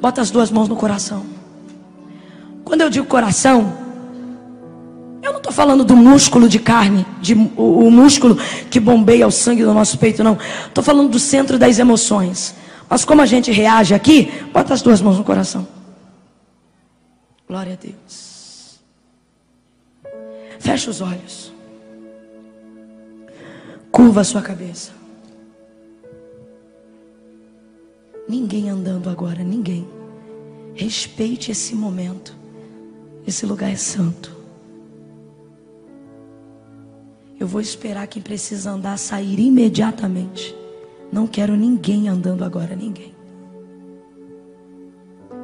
Bota as duas mãos no coração. Quando eu digo coração, eu não estou falando do músculo de carne, de, o, o, músculo que bombeia o sangue do nosso peito, não. Estou falando do centro das emoções. Mas como a gente reage aqui, bota as duas mãos no coração. Glória a Deus. Fecha os olhos. Curva a sua cabeça. Ninguém andando agora, ninguém. Respeite esse momento. Esse lugar é santo. Eu vou esperar quem precisa andar sair imediatamente. Não quero ninguém andando agora, ninguém.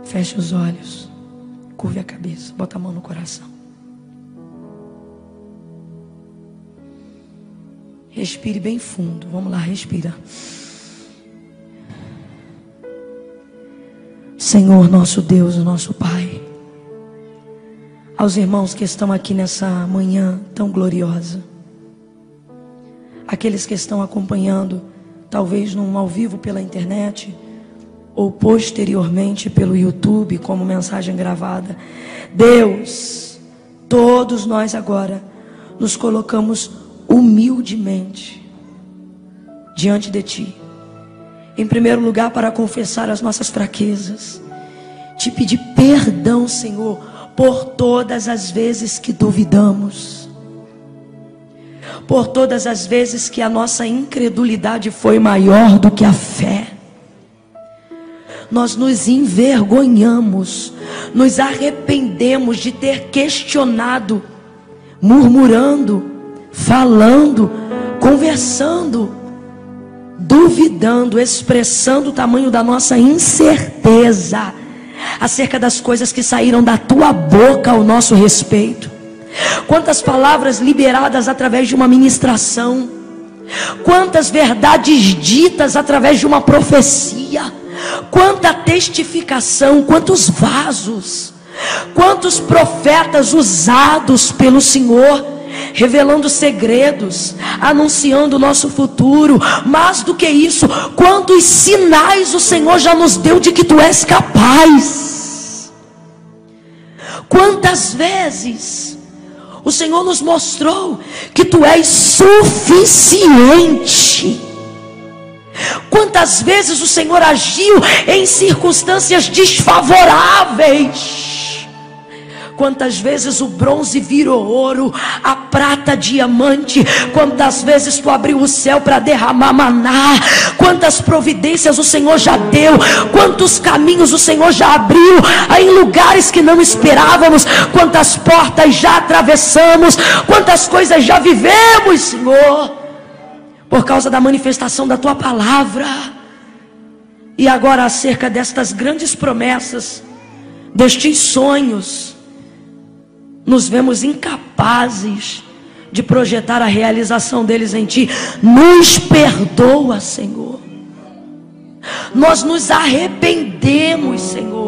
Feche os olhos. Curve a cabeça. Bota a mão no coração. Respire bem fundo. Vamos lá, respira. Senhor, nosso Deus, nosso Pai. Aos irmãos que estão aqui nessa manhã tão gloriosa. Aqueles que estão acompanhando, talvez num ao vivo pela internet, ou posteriormente pelo YouTube, como mensagem gravada. Deus, todos nós agora nos colocamos humildemente diante de Ti em primeiro lugar, para confessar as nossas fraquezas, te pedir perdão, Senhor, por todas as vezes que duvidamos, por todas as vezes que a nossa incredulidade foi maior do que a fé. Nós nos envergonhamos, nos arrependemos de ter questionado, murmurando, falando, conversando duvidando, expressando o tamanho da nossa incerteza acerca das coisas que saíram da tua boca ao nosso respeito. Quantas palavras liberadas através de uma ministração, quantas verdades ditas através de uma profecia, quanta testificação, quantos vasos, quantos profetas usados pelo Senhor revelando segredos, anunciando o nosso futuro. Mais do que isso, quantos sinais o Senhor já nos deu de que tu és capaz. Quantas vezes o Senhor nos mostrou que tu és suficiente. Quantas vezes o Senhor agiu em circunstâncias desfavoráveis Quantas vezes o bronze virou ouro, a prata diamante. Quantas vezes tu abriu o céu para derramar maná. Quantas providências o Senhor já deu. Quantos caminhos o Senhor já abriu em lugares que não esperávamos. Quantas portas já atravessamos. Quantas coisas já vivemos, Senhor. Por causa da manifestação da tua palavra. E agora acerca destas grandes promessas, destes sonhos nos vemos incapazes de projetar a realização deles em Ti. Nos perdoa, Senhor. Nós nos arrependemos, Senhor.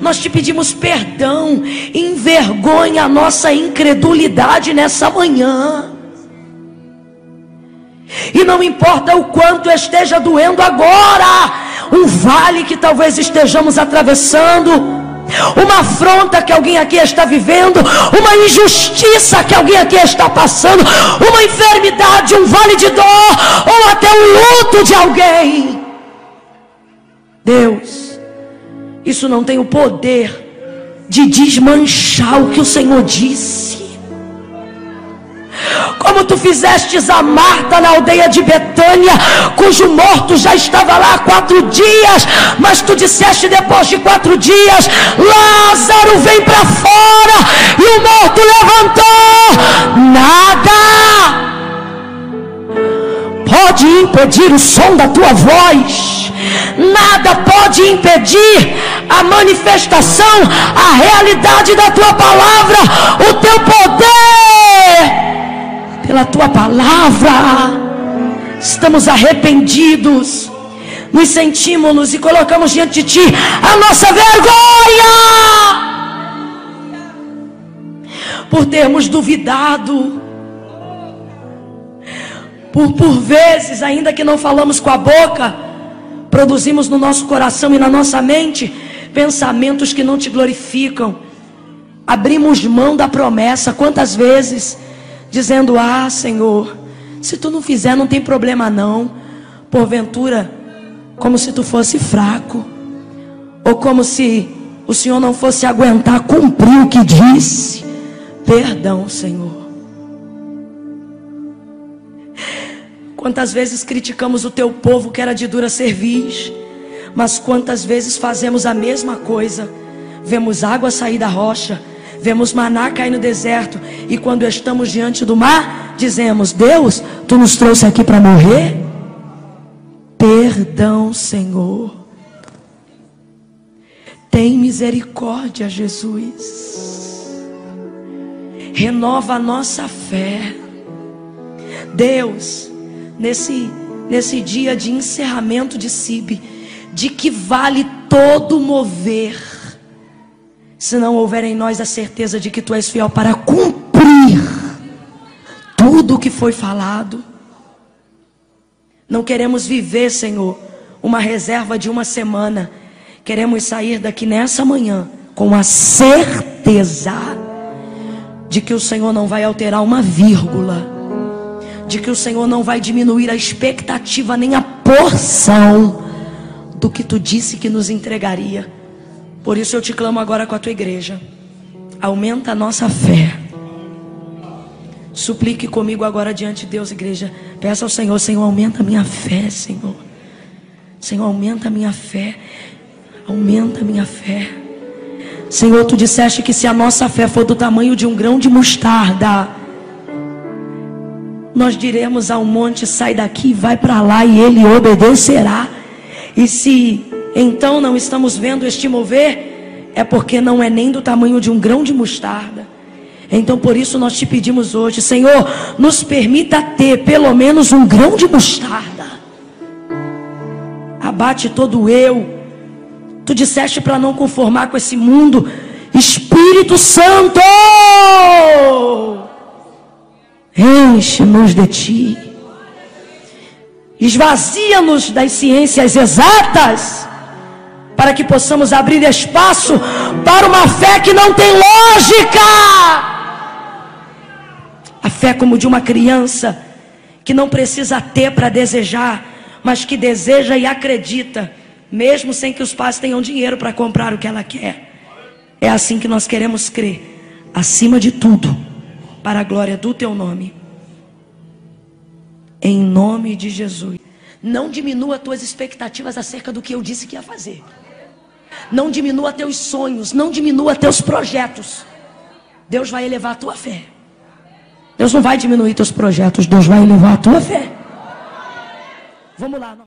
Nós te pedimos perdão, envergonha a nossa incredulidade nessa manhã. E não importa o quanto esteja doendo agora, um vale que talvez estejamos atravessando, uma afronta que alguém aqui está vivendo, uma injustiça que alguém aqui está passando, uma enfermidade, um vale de dor, ou até o luto de alguém. Deus, isso não tem o poder de desmanchar o que o Senhor disse. Como tu fizestes a Marta na aldeia de Betânia, cujo morto já estava lá há quatro dias, mas tu disseste depois de quatro dias: Lázaro vem para fora, e o morto levantou. Nada. Pode impedir o som da tua voz, nada pode impedir a manifestação, a realidade da tua palavra, o teu poder pela tua palavra. Estamos arrependidos, nos sentimos e colocamos diante de ti a nossa vergonha por termos duvidado. Por, por vezes, ainda que não falamos com a boca, Produzimos no nosso coração e na nossa mente pensamentos que não te glorificam. Abrimos mão da promessa, quantas vezes, dizendo: Ah, Senhor, se tu não fizer, não tem problema não. Porventura, como se tu fosse fraco, ou como se o Senhor não fosse aguentar cumprir o que disse. Perdão, Senhor. Quantas vezes criticamos o teu povo que era de dura cerviz, mas quantas vezes fazemos a mesma coisa? Vemos água sair da rocha, vemos maná cair no deserto, e quando estamos diante do mar, dizemos: Deus, tu nos trouxe aqui para morrer? Perdão, Senhor. Tem misericórdia, Jesus. Renova a nossa fé. Deus, nesse, nesse dia de encerramento de CIB, de que vale todo mover, se não houver em nós a certeza de que Tu és fiel para cumprir tudo o que foi falado. Não queremos viver, Senhor, uma reserva de uma semana. Queremos sair daqui nessa manhã com a certeza de que o Senhor não vai alterar uma vírgula de que o Senhor não vai diminuir a expectativa nem a porção do que tu disse que nos entregaria. Por isso eu te clamo agora com a tua igreja. Aumenta a nossa fé. Suplique comigo agora diante de Deus, igreja. Peça ao Senhor, Senhor, aumenta a minha fé, Senhor. Senhor, aumenta a minha fé. Aumenta a minha fé. Senhor, tu disseste que se a nossa fé for do tamanho de um grão de mostarda, nós diremos ao monte: sai daqui, vai para lá, e ele obedecerá. E se então não estamos vendo este mover, é porque não é nem do tamanho de um grão de mostarda. Então por isso nós te pedimos hoje, Senhor, nos permita ter pelo menos um grão de mostarda. Abate todo eu. Tu disseste para não conformar com esse mundo. Espírito Santo! Enche-nos de ti. Esvazia-nos das ciências exatas. Para que possamos abrir espaço para uma fé que não tem lógica. A fé como de uma criança que não precisa ter para desejar, mas que deseja e acredita, mesmo sem que os pais tenham dinheiro para comprar o que ela quer. É assim que nós queremos crer, acima de tudo para a glória do teu nome. Em nome de Jesus. Não diminua tuas expectativas acerca do que eu disse que ia fazer. Não diminua teus sonhos, não diminua teus projetos. Deus vai elevar a tua fé. Deus não vai diminuir teus projetos, Deus vai elevar a tua fé. Vamos lá.